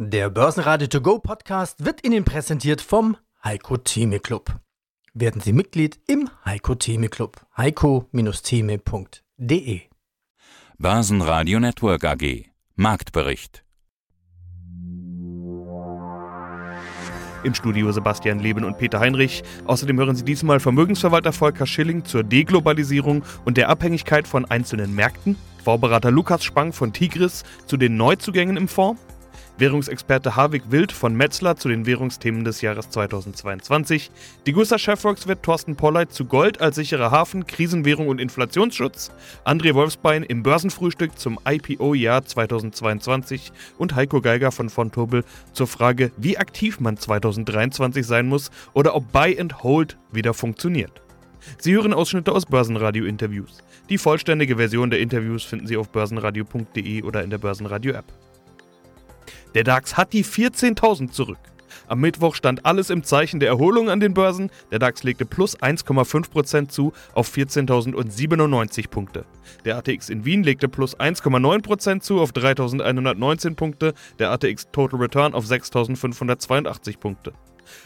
Der Börsenradio To Go Podcast wird Ihnen präsentiert vom Heiko Theme Club. Werden Sie Mitglied im Heiko Theme Club. heiko-theme.de Börsenradio Network AG Marktbericht Im Studio Sebastian Leben und Peter Heinrich. Außerdem hören Sie diesmal Vermögensverwalter Volker Schilling zur Deglobalisierung und der Abhängigkeit von einzelnen Märkten, Vorberater Lukas Spang von Tigris zu den Neuzugängen im Fonds, Währungsexperte Harvig Wild von Metzler zu den Währungsthemen des Jahres 2022, die Gusta Chefvolkswirt Thorsten Polleit zu Gold als sicherer Hafen, Krisenwährung und Inflationsschutz, André Wolfsbein im Börsenfrühstück zum IPO-Jahr 2022 und Heiko Geiger von Fontobel zur Frage, wie aktiv man 2023 sein muss oder ob Buy and Hold wieder funktioniert. Sie hören Ausschnitte aus Börsenradio-Interviews. Die vollständige Version der Interviews finden Sie auf börsenradio.de oder in der Börsenradio-App. Der DAX hat die 14.000 zurück. Am Mittwoch stand alles im Zeichen der Erholung an den Börsen. Der DAX legte plus 1,5% zu auf 14.097 Punkte. Der ATX in Wien legte plus 1,9% zu auf 3.119 Punkte. Der ATX Total Return auf 6.582 Punkte.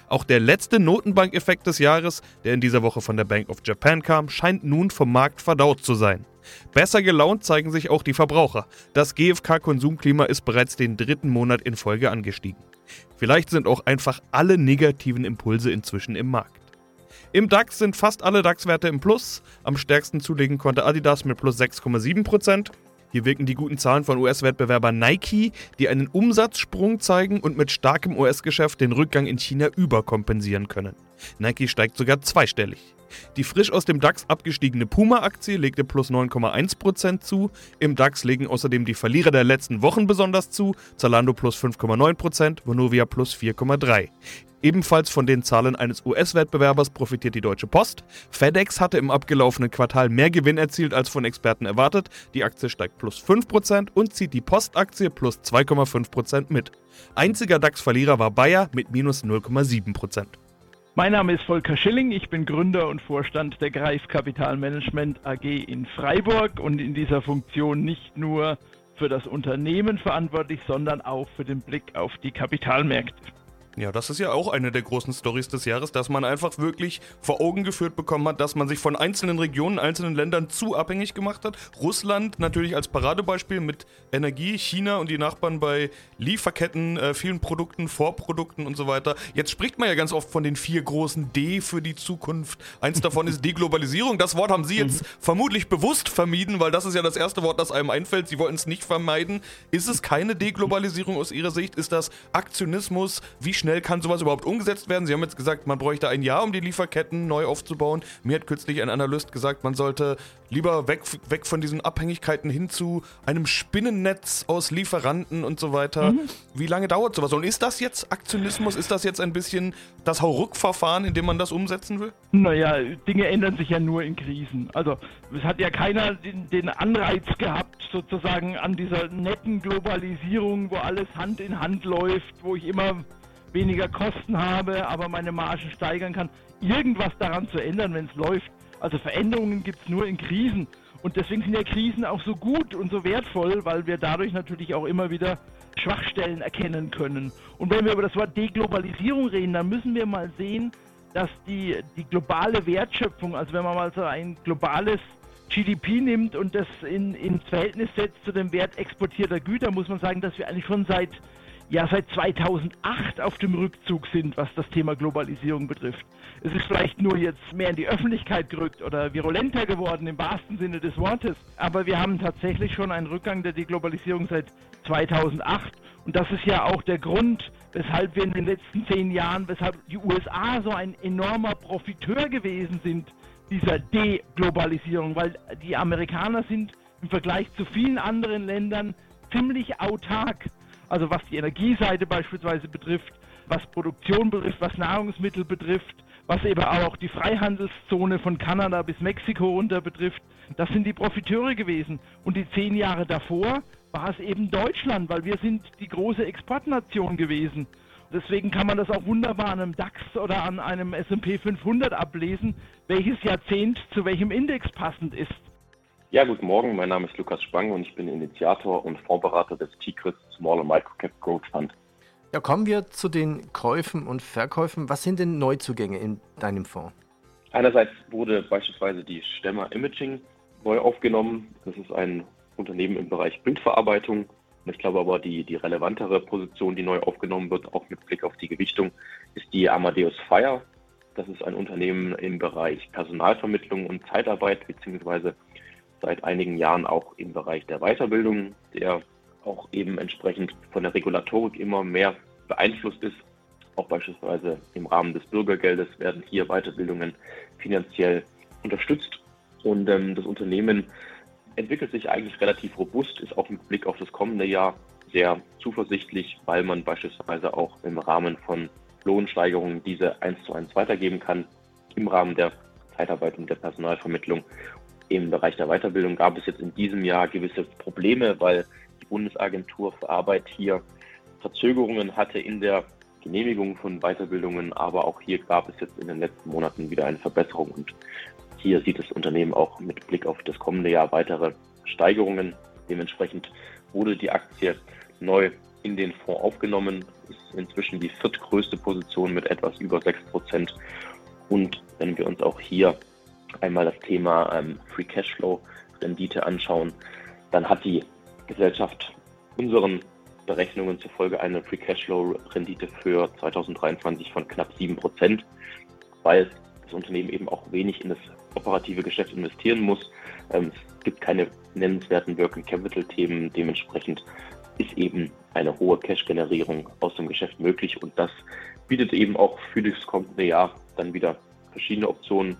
Auch der letzte Notenbankeffekt des Jahres, der in dieser Woche von der Bank of Japan kam, scheint nun vom Markt verdaut zu sein. Besser gelaunt zeigen sich auch die Verbraucher. Das GfK-Konsumklima ist bereits den dritten Monat in Folge angestiegen. Vielleicht sind auch einfach alle negativen Impulse inzwischen im Markt. Im DAX sind fast alle DAX-Werte im Plus. Am stärksten zulegen konnte Adidas mit plus 6,7%. Hier wirken die guten Zahlen von US-Wettbewerber Nike, die einen Umsatzsprung zeigen und mit starkem US-Geschäft den Rückgang in China überkompensieren können. Nike steigt sogar zweistellig. Die frisch aus dem DAX abgestiegene Puma-Aktie legte plus 9,1% zu. Im DAX legen außerdem die Verlierer der letzten Wochen besonders zu. Zalando plus 5,9%, Vonovia plus 4,3%. Ebenfalls von den Zahlen eines US-Wettbewerbers profitiert die Deutsche Post. FedEx hatte im abgelaufenen Quartal mehr Gewinn erzielt als von Experten erwartet. Die Aktie steigt plus 5% und zieht die Postaktie plus 2,5% mit. Einziger DAX-Verlierer war Bayer mit minus 0,7%. Mein Name ist Volker Schilling, ich bin Gründer und Vorstand der Greif Kapitalmanagement AG in Freiburg und in dieser Funktion nicht nur für das Unternehmen verantwortlich, sondern auch für den Blick auf die Kapitalmärkte. Ja, das ist ja auch eine der großen Stories des Jahres, dass man einfach wirklich vor Augen geführt bekommen hat, dass man sich von einzelnen Regionen, einzelnen Ländern zu abhängig gemacht hat. Russland natürlich als Paradebeispiel mit Energie, China und die Nachbarn bei Lieferketten, äh, vielen Produkten, Vorprodukten und so weiter. Jetzt spricht man ja ganz oft von den vier großen D für die Zukunft. Eins davon ist Deglobalisierung. Das Wort haben Sie jetzt mhm. vermutlich bewusst vermieden, weil das ist ja das erste Wort, das einem einfällt. Sie wollten es nicht vermeiden. Ist es keine Deglobalisierung aus Ihrer Sicht? Ist das Aktionismus? Wie schnell kann sowas überhaupt umgesetzt werden? Sie haben jetzt gesagt, man bräuchte ein Jahr, um die Lieferketten neu aufzubauen. Mir hat kürzlich ein Analyst gesagt, man sollte lieber weg, weg von diesen Abhängigkeiten hin zu einem Spinnennetz aus Lieferanten und so weiter. Mhm. Wie lange dauert sowas? Und ist das jetzt Aktionismus? Ist das jetzt ein bisschen das Hauruck-Verfahren, in dem man das umsetzen will? Naja, Dinge ändern sich ja nur in Krisen. Also es hat ja keiner den, den Anreiz gehabt, sozusagen an dieser netten Globalisierung, wo alles Hand in Hand läuft, wo ich immer weniger Kosten habe, aber meine Margen steigern kann, irgendwas daran zu ändern, wenn es läuft. Also Veränderungen gibt es nur in Krisen. Und deswegen sind ja Krisen auch so gut und so wertvoll, weil wir dadurch natürlich auch immer wieder Schwachstellen erkennen können. Und wenn wir über das Wort Deglobalisierung reden, dann müssen wir mal sehen, dass die, die globale Wertschöpfung, also wenn man mal so ein globales GDP nimmt und das in, ins Verhältnis setzt zu dem Wert exportierter Güter, muss man sagen, dass wir eigentlich schon seit ja seit 2008 auf dem Rückzug sind, was das Thema Globalisierung betrifft. Es ist vielleicht nur jetzt mehr in die Öffentlichkeit gerückt oder virulenter geworden im wahrsten Sinne des Wortes, aber wir haben tatsächlich schon einen Rückgang der Deglobalisierung seit 2008 und das ist ja auch der Grund, weshalb wir in den letzten zehn Jahren, weshalb die USA so ein enormer Profiteur gewesen sind dieser Deglobalisierung, weil die Amerikaner sind im Vergleich zu vielen anderen Ländern ziemlich autark also was die Energieseite beispielsweise betrifft, was Produktion betrifft, was Nahrungsmittel betrifft, was eben auch die Freihandelszone von Kanada bis Mexiko runter betrifft. Das sind die Profiteure gewesen. Und die zehn Jahre davor war es eben Deutschland, weil wir sind die große Exportnation gewesen. Deswegen kann man das auch wunderbar an einem DAX oder an einem S&P 500 ablesen, welches Jahrzehnt zu welchem Index passend ist. Ja, guten Morgen. Mein Name ist Lukas Spang und ich bin Initiator und Fondsberater des Tigris Small and Microcap Growth Fund. Ja, kommen wir zu den Käufen und Verkäufen. Was sind denn Neuzugänge in deinem Fonds? Einerseits wurde beispielsweise die Stemmer Imaging neu aufgenommen. Das ist ein Unternehmen im Bereich Bildverarbeitung. Ich glaube aber, die, die relevantere Position, die neu aufgenommen wird, auch mit Blick auf die Gewichtung, ist die Amadeus Fire. Das ist ein Unternehmen im Bereich Personalvermittlung und Zeitarbeit, beziehungsweise seit einigen Jahren auch im Bereich der Weiterbildung, der auch eben entsprechend von der Regulatorik immer mehr beeinflusst ist. Auch beispielsweise im Rahmen des Bürgergeldes werden hier Weiterbildungen finanziell unterstützt. Und ähm, das Unternehmen entwickelt sich eigentlich relativ robust, ist auch mit Blick auf das kommende Jahr sehr zuversichtlich, weil man beispielsweise auch im Rahmen von Lohnsteigerungen diese eins zu eins weitergeben kann. Im Rahmen der Zeitarbeit und der Personalvermittlung im Bereich der Weiterbildung gab es jetzt in diesem Jahr gewisse Probleme, weil die Bundesagentur für Arbeit hier Verzögerungen hatte in der Genehmigung von Weiterbildungen, aber auch hier gab es jetzt in den letzten Monaten wieder eine Verbesserung und hier sieht das Unternehmen auch mit Blick auf das kommende Jahr weitere Steigerungen. Dementsprechend wurde die Aktie neu in den Fonds aufgenommen, ist inzwischen die viertgrößte Position mit etwas über 6 Prozent. Und wenn wir uns auch hier einmal das Thema ähm, Free Cashflow Rendite anschauen, dann hat die Gesellschaft unseren Berechnungen zufolge eine Free Cashflow Rendite für 2023 von knapp 7 Prozent, weil das Unternehmen eben auch wenig in das operative Geschäft investieren muss. Ähm, es gibt keine nennenswerten Working Capital Themen. Dementsprechend ist eben eine hohe Cash-Generierung aus dem Geschäft möglich und das bietet eben auch für das kommende Jahr dann wieder verschiedene Optionen,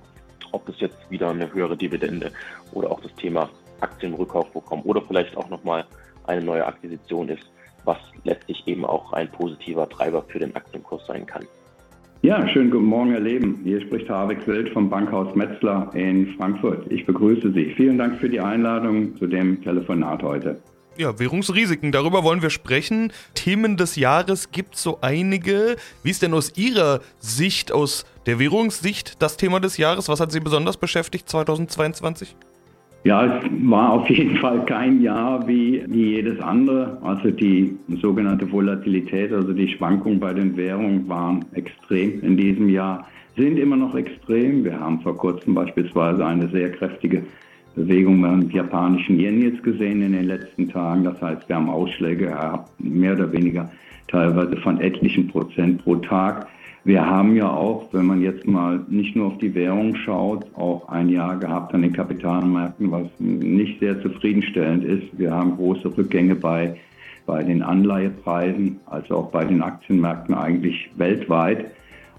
ob es jetzt wieder eine höhere Dividende oder auch das Thema Aktienrückkaufprogramm oder vielleicht auch nochmal eine neue Akquisition ist, was letztlich eben auch ein positiver Treiber für den Aktienkurs sein kann. Ja, schönen guten Morgen, Herr Leben. Hier spricht Harvik Wild vom Bankhaus Metzler in Frankfurt. Ich begrüße Sie. Vielen Dank für die Einladung zu dem Telefonat heute. Ja, Währungsrisiken, darüber wollen wir sprechen. Themen des Jahres gibt es so einige. Wie ist denn aus Ihrer Sicht, aus der Währungssicht, das Thema des Jahres? Was hat Sie besonders beschäftigt 2022? Ja, es war auf jeden Fall kein Jahr wie, wie jedes andere. Also die sogenannte Volatilität, also die Schwankungen bei den Währungen waren extrem in diesem Jahr, sind immer noch extrem. Wir haben vor kurzem beispielsweise eine sehr kräftige Bewegung beim japanischen Yen jetzt gesehen in den letzten Tagen. Das heißt, wir haben Ausschläge gehabt, mehr oder weniger teilweise von etlichen Prozent pro Tag. Wir haben ja auch, wenn man jetzt mal nicht nur auf die Währung schaut, auch ein Jahr gehabt an den Kapitalmärkten, was nicht sehr zufriedenstellend ist. Wir haben große Rückgänge bei, bei den Anleihepreisen, also auch bei den Aktienmärkten eigentlich weltweit.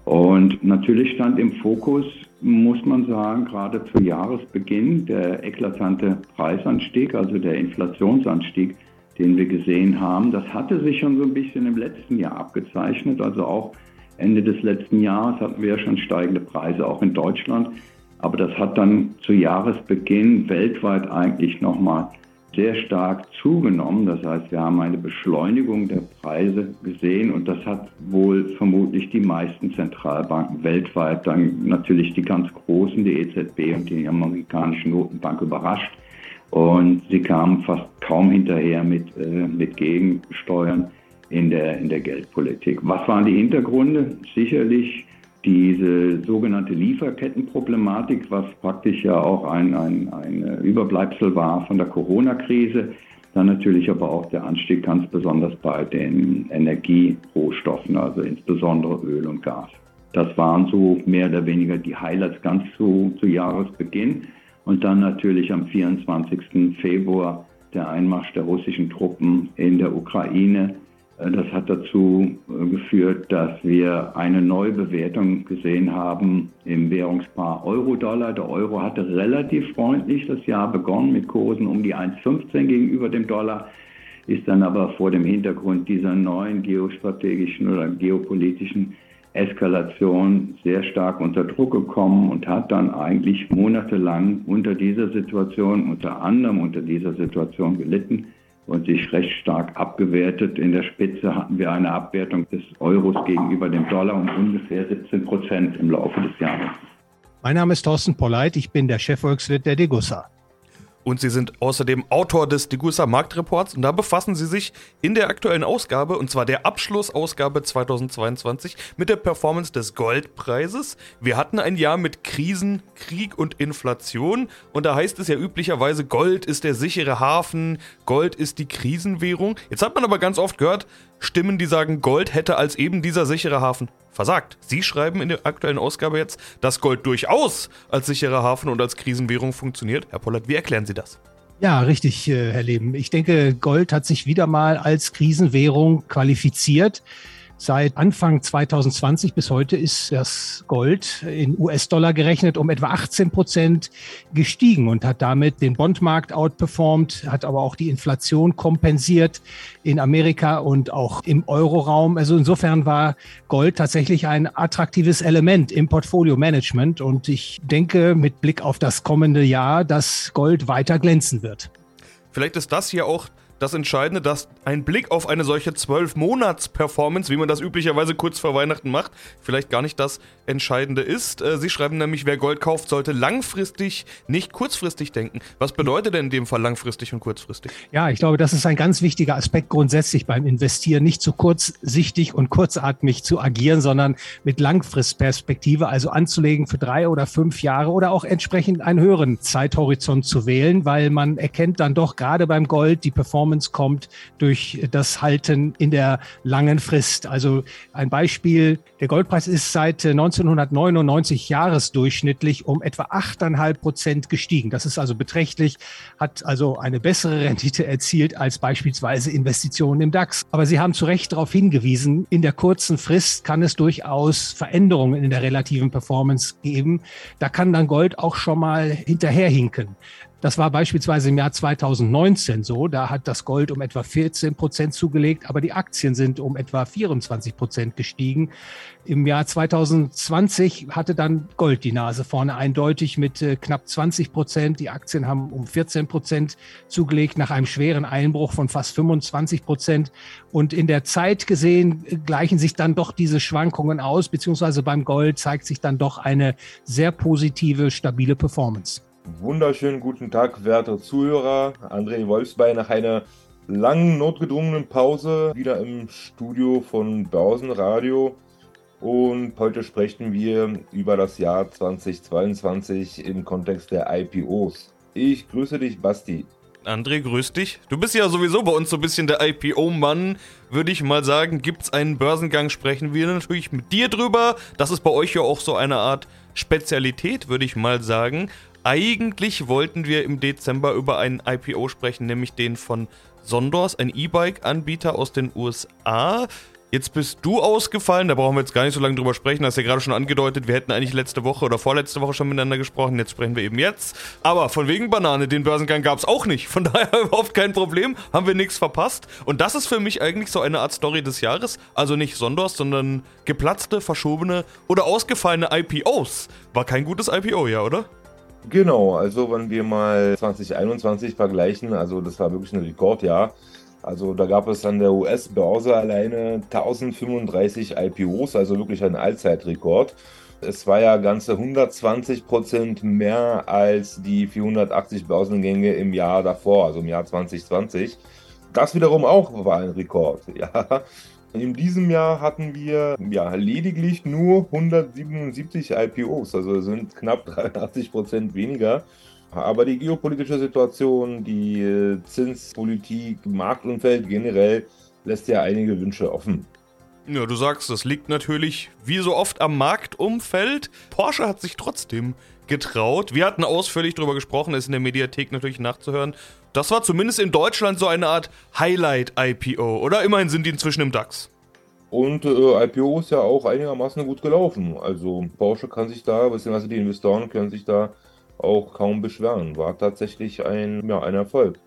Und natürlich stand im Fokus, muss man sagen, gerade zu Jahresbeginn der eklatante Preisanstieg, also der Inflationsanstieg, den wir gesehen haben. Das hatte sich schon so ein bisschen im letzten Jahr abgezeichnet, also auch Ende des letzten Jahres hatten wir ja schon steigende Preise, auch in Deutschland. Aber das hat dann zu Jahresbeginn weltweit eigentlich nochmal sehr stark zugenommen. Das heißt, wir haben eine Beschleunigung der Preise gesehen und das hat wohl vermutlich die meisten Zentralbanken weltweit, dann natürlich die ganz großen, die EZB und die amerikanische Notenbank überrascht. Und sie kamen fast kaum hinterher mit, äh, mit Gegensteuern in der, in der Geldpolitik. Was waren die Hintergründe? Sicherlich diese sogenannte Lieferkettenproblematik, was praktisch ja auch ein, ein, ein Überbleibsel war von der Corona-Krise. Dann natürlich aber auch der Anstieg ganz besonders bei den Energierohstoffen, also insbesondere Öl und Gas. Das waren so mehr oder weniger die Highlights ganz zu, zu Jahresbeginn. Und dann natürlich am 24. Februar der Einmarsch der russischen Truppen in der Ukraine, das hat dazu äh, geführt, dass wir eine Neubewertung gesehen haben im Währungspaar Euro-Dollar. Der Euro hatte relativ freundlich das Jahr begonnen mit Kursen um die 1,15 gegenüber dem Dollar, ist dann aber vor dem Hintergrund dieser neuen geostrategischen oder geopolitischen Eskalation sehr stark unter Druck gekommen und hat dann eigentlich monatelang unter dieser Situation, unter anderem unter dieser Situation gelitten und sich recht stark abgewertet. In der Spitze hatten wir eine Abwertung des Euros gegenüber dem Dollar um ungefähr 17 Prozent im Laufe des Jahres. Mein Name ist Thorsten Polleit, ich bin der Chefvolkswirt der Degussa. Und Sie sind außerdem Autor des Degussa Marktreports und da befassen Sie sich in der aktuellen Ausgabe, und zwar der Abschlussausgabe 2022, mit der Performance des Goldpreises. Wir hatten ein Jahr mit Krisen, Krieg und Inflation und da heißt es ja üblicherweise, Gold ist der sichere Hafen, Gold ist die Krisenwährung. Jetzt hat man aber ganz oft gehört, Stimmen, die sagen, Gold hätte als eben dieser sichere Hafen versagt. Sie schreiben in der aktuellen Ausgabe jetzt, dass Gold durchaus als sicherer Hafen und als Krisenwährung funktioniert. Herr Pollert, wie erklären Sie das? Ja, richtig, äh, Herr Leben. Ich denke, Gold hat sich wieder mal als Krisenwährung qualifiziert. Seit Anfang 2020 bis heute ist das Gold in US-Dollar gerechnet um etwa 18 Prozent gestiegen und hat damit den Bondmarkt outperformed, hat aber auch die Inflation kompensiert in Amerika und auch im Euroraum. Also insofern war Gold tatsächlich ein attraktives Element im Portfolio-Management und ich denke mit Blick auf das kommende Jahr, dass Gold weiter glänzen wird. Vielleicht ist das hier auch das Entscheidende, dass ein Blick auf eine solche 12-Monats-Performance, wie man das üblicherweise kurz vor Weihnachten macht, vielleicht gar nicht das Entscheidende ist. Äh, Sie schreiben nämlich, wer Gold kauft, sollte langfristig, nicht kurzfristig denken. Was bedeutet denn in dem Fall langfristig und kurzfristig? Ja, ich glaube, das ist ein ganz wichtiger Aspekt grundsätzlich beim Investieren, nicht zu kurzsichtig und kurzatmig zu agieren, sondern mit Langfristperspektive, also anzulegen für drei oder fünf Jahre oder auch entsprechend einen höheren Zeithorizont zu wählen, weil man erkennt dann doch gerade beim Gold die Performance Performance kommt durch das Halten in der langen Frist. Also ein Beispiel, der Goldpreis ist seit 1999 jahresdurchschnittlich um etwa 8,5 Prozent gestiegen. Das ist also beträchtlich, hat also eine bessere Rendite erzielt als beispielsweise Investitionen im DAX. Aber Sie haben zu Recht darauf hingewiesen, in der kurzen Frist kann es durchaus Veränderungen in der relativen Performance geben. Da kann dann Gold auch schon mal hinterherhinken. Das war beispielsweise im Jahr 2019 so. Da hat das Gold um etwa 14 Prozent zugelegt, aber die Aktien sind um etwa 24 Prozent gestiegen. Im Jahr 2020 hatte dann Gold die Nase vorne eindeutig mit äh, knapp 20 Prozent. Die Aktien haben um 14 Prozent zugelegt nach einem schweren Einbruch von fast 25 Prozent. Und in der Zeit gesehen äh, gleichen sich dann doch diese Schwankungen aus, beziehungsweise beim Gold zeigt sich dann doch eine sehr positive, stabile Performance. Wunderschönen guten Tag, werte Zuhörer. André Wolfsbein nach einer langen, notgedrungenen Pause wieder im Studio von Börsenradio. Und heute sprechen wir über das Jahr 2022 im Kontext der IPOs. Ich grüße dich, Basti. André, grüß dich. Du bist ja sowieso bei uns so ein bisschen der IPO-Mann, würde ich mal sagen. Gibt es einen Börsengang, sprechen wir natürlich mit dir drüber. Das ist bei euch ja auch so eine Art Spezialität, würde ich mal sagen. Eigentlich wollten wir im Dezember über einen IPO sprechen, nämlich den von Sondors, ein E-Bike-Anbieter aus den USA. Jetzt bist du ausgefallen, da brauchen wir jetzt gar nicht so lange drüber sprechen, hast ja gerade schon angedeutet, wir hätten eigentlich letzte Woche oder vorletzte Woche schon miteinander gesprochen, jetzt sprechen wir eben jetzt. Aber von wegen Banane, den Börsengang gab es auch nicht, von daher überhaupt kein Problem, haben wir nichts verpasst. Und das ist für mich eigentlich so eine Art Story des Jahres, also nicht Sondors, sondern geplatzte, verschobene oder ausgefallene IPOs. War kein gutes IPO, ja, oder? Genau, also wenn wir mal 2021 vergleichen, also das war wirklich ein Rekordjahr. Also da gab es an der US-Börse alleine 1035 IPOs, also wirklich ein Allzeitrekord. Es war ja ganze 120 Prozent mehr als die 480 Börsengänge im Jahr davor, also im Jahr 2020. Das wiederum auch war ein Rekord. Ja. In diesem Jahr hatten wir ja lediglich nur 177 IPOs, also sind knapp 83 Prozent weniger. Aber die geopolitische Situation, die äh, Zinspolitik, Marktumfeld generell lässt ja einige Wünsche offen. Ja, du sagst, das liegt natürlich wie so oft am Marktumfeld. Porsche hat sich trotzdem getraut. Wir hatten ausführlich darüber gesprochen, ist in der Mediathek natürlich nachzuhören. Das war zumindest in Deutschland so eine Art Highlight-IPO, oder? Immerhin sind die inzwischen im DAX. Und äh, IPO ist ja auch einigermaßen gut gelaufen. Also Porsche kann sich da, beziehungsweise die Investoren können sich da auch kaum beschweren. War tatsächlich ein, ja, ein Erfolg.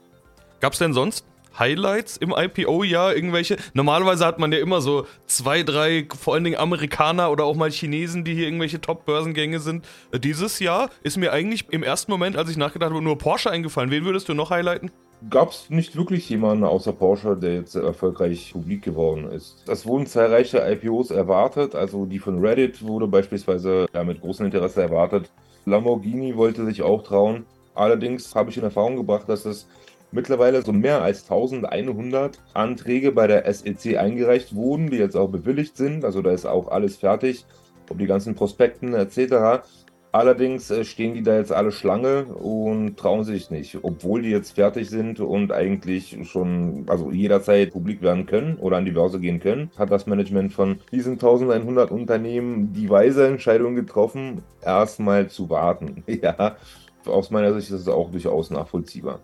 Gab es denn sonst Highlights im IPO-Jahr? Irgendwelche? Normalerweise hat man ja immer so zwei, drei, vor allen Dingen Amerikaner oder auch mal Chinesen, die hier irgendwelche Top-Börsengänge sind. Äh, dieses Jahr ist mir eigentlich im ersten Moment, als ich nachgedacht habe, nur Porsche eingefallen. Wen würdest du noch highlighten? Gab es nicht wirklich jemanden außer Porsche, der jetzt erfolgreich publik geworden ist. Es wurden zahlreiche IPOs erwartet, also die von Reddit wurde beispielsweise ja, mit großem Interesse erwartet. Lamborghini wollte sich auch trauen, Allerdings habe ich in Erfahrung gebracht, dass es mittlerweile so mehr als 1100 Anträge bei der SEC eingereicht wurden, die jetzt auch bewilligt sind. Also da ist auch alles fertig, um die ganzen Prospekten etc. Allerdings äh, stehen die da jetzt alle Schlange und trauen sich nicht, obwohl die jetzt fertig sind und eigentlich schon, also jederzeit publik werden können oder an die Börse gehen können, hat das Management von diesen 1100 Unternehmen die weise Entscheidung getroffen, erstmal zu warten. Ja, aus meiner Sicht ist es auch durchaus nachvollziehbar.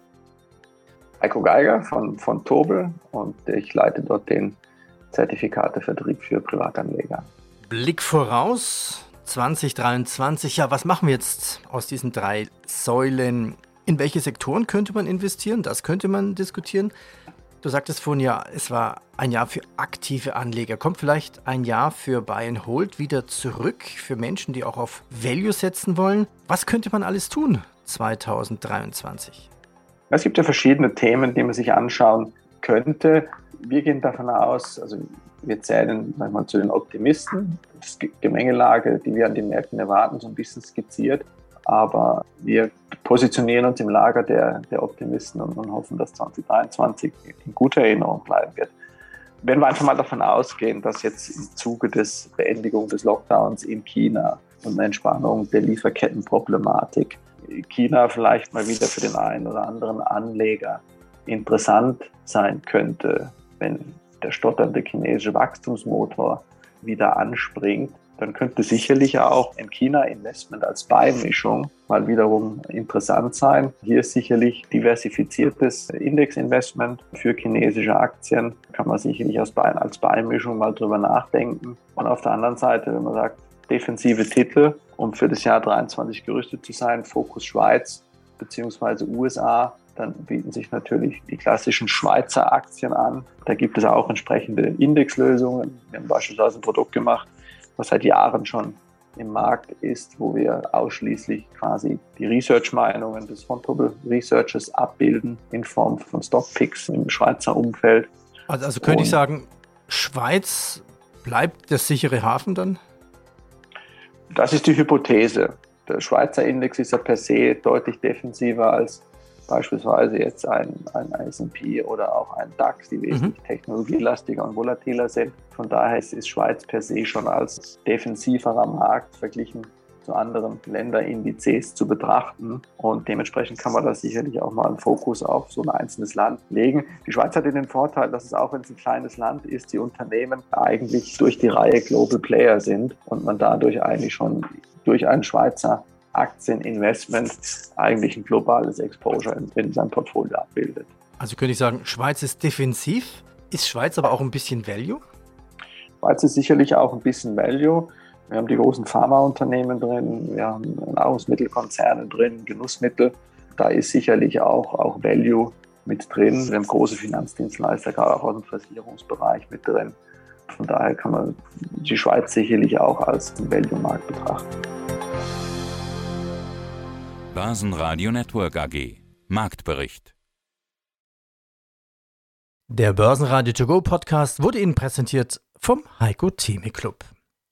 Heiko Geiger von, von Tobel und ich leite dort den Zertifikatevertrieb für Privatanleger. Blick voraus 2023. Ja, was machen wir jetzt aus diesen drei Säulen? In welche Sektoren könnte man investieren? Das könnte man diskutieren. Du sagtest vorhin ja, es war ein Jahr für aktive Anleger. Kommt vielleicht ein Jahr für Buy and Hold wieder zurück für Menschen, die auch auf Value setzen wollen? Was könnte man alles tun 2023? Es gibt ja verschiedene Themen, die man sich anschauen könnte. Wir gehen davon aus, also wir zählen manchmal zu den Optimisten. Das Gemengelage, die wir an den Märkten erwarten, so ein bisschen skizziert. Aber wir positionieren uns im Lager der, der Optimisten und, und hoffen, dass 2023 in guter Erinnerung bleiben wird. Wenn wir einfach mal davon ausgehen, dass jetzt im Zuge des Beendigung des Lockdowns in China und einer Entspannung der Lieferkettenproblematik China vielleicht mal wieder für den einen oder anderen Anleger interessant sein könnte, wenn der stotternde chinesische Wachstumsmotor wieder anspringt, dann könnte sicherlich auch ein China-Investment als Beimischung mal wiederum interessant sein. Hier ist sicherlich diversifiziertes Indexinvestment für chinesische Aktien. Kann man sicherlich als, Beimischung mal drüber nachdenken. Und auf der anderen Seite, wenn man sagt, defensive Titel, um für das Jahr 23 gerüstet zu sein. Fokus Schweiz bzw. USA. Dann bieten sich natürlich die klassischen Schweizer Aktien an. Da gibt es auch entsprechende Indexlösungen. Wir haben beispielsweise ein Produkt gemacht, was seit Jahren schon im Markt ist, wo wir ausschließlich quasi die Research-Meinungen des Fontobel Researchers abbilden in Form von Stockpicks im Schweizer Umfeld. Also, also könnte Und ich sagen, Schweiz bleibt der sichere Hafen dann? Das ist die Hypothese. Der Schweizer Index ist ja per se deutlich defensiver als beispielsweise jetzt ein, ein SP oder auch ein DAX, die wesentlich mhm. technologielastiger und volatiler sind. Von daher ist, ist Schweiz per se schon als defensiverer Markt verglichen zu anderen Länderindizes zu betrachten. Und dementsprechend kann man da sicherlich auch mal einen Fokus auf so ein einzelnes Land legen. Die Schweiz hat den Vorteil, dass es auch wenn es ein kleines Land ist, die Unternehmen eigentlich durch die Reihe Global Player sind und man dadurch eigentlich schon durch einen Schweizer Aktieninvestment eigentlich ein globales Exposure in seinem Portfolio abbildet. Also könnte ich sagen, Schweiz ist defensiv, ist Schweiz aber auch ein bisschen Value? Schweiz ist sicherlich auch ein bisschen Value. Wir haben die großen Pharmaunternehmen drin, wir haben Nahrungsmittelkonzerne drin, Genussmittel. Da ist sicherlich auch, auch Value mit drin. Wir haben große Finanzdienstleister, gerade auch aus dem Versicherungsbereich mit drin. Von daher kann man die Schweiz sicherlich auch als Value-Markt betrachten. Börsenradio Network AG Marktbericht Der Börsenradio To Go Podcast wurde Ihnen präsentiert vom Heiko Theme Club.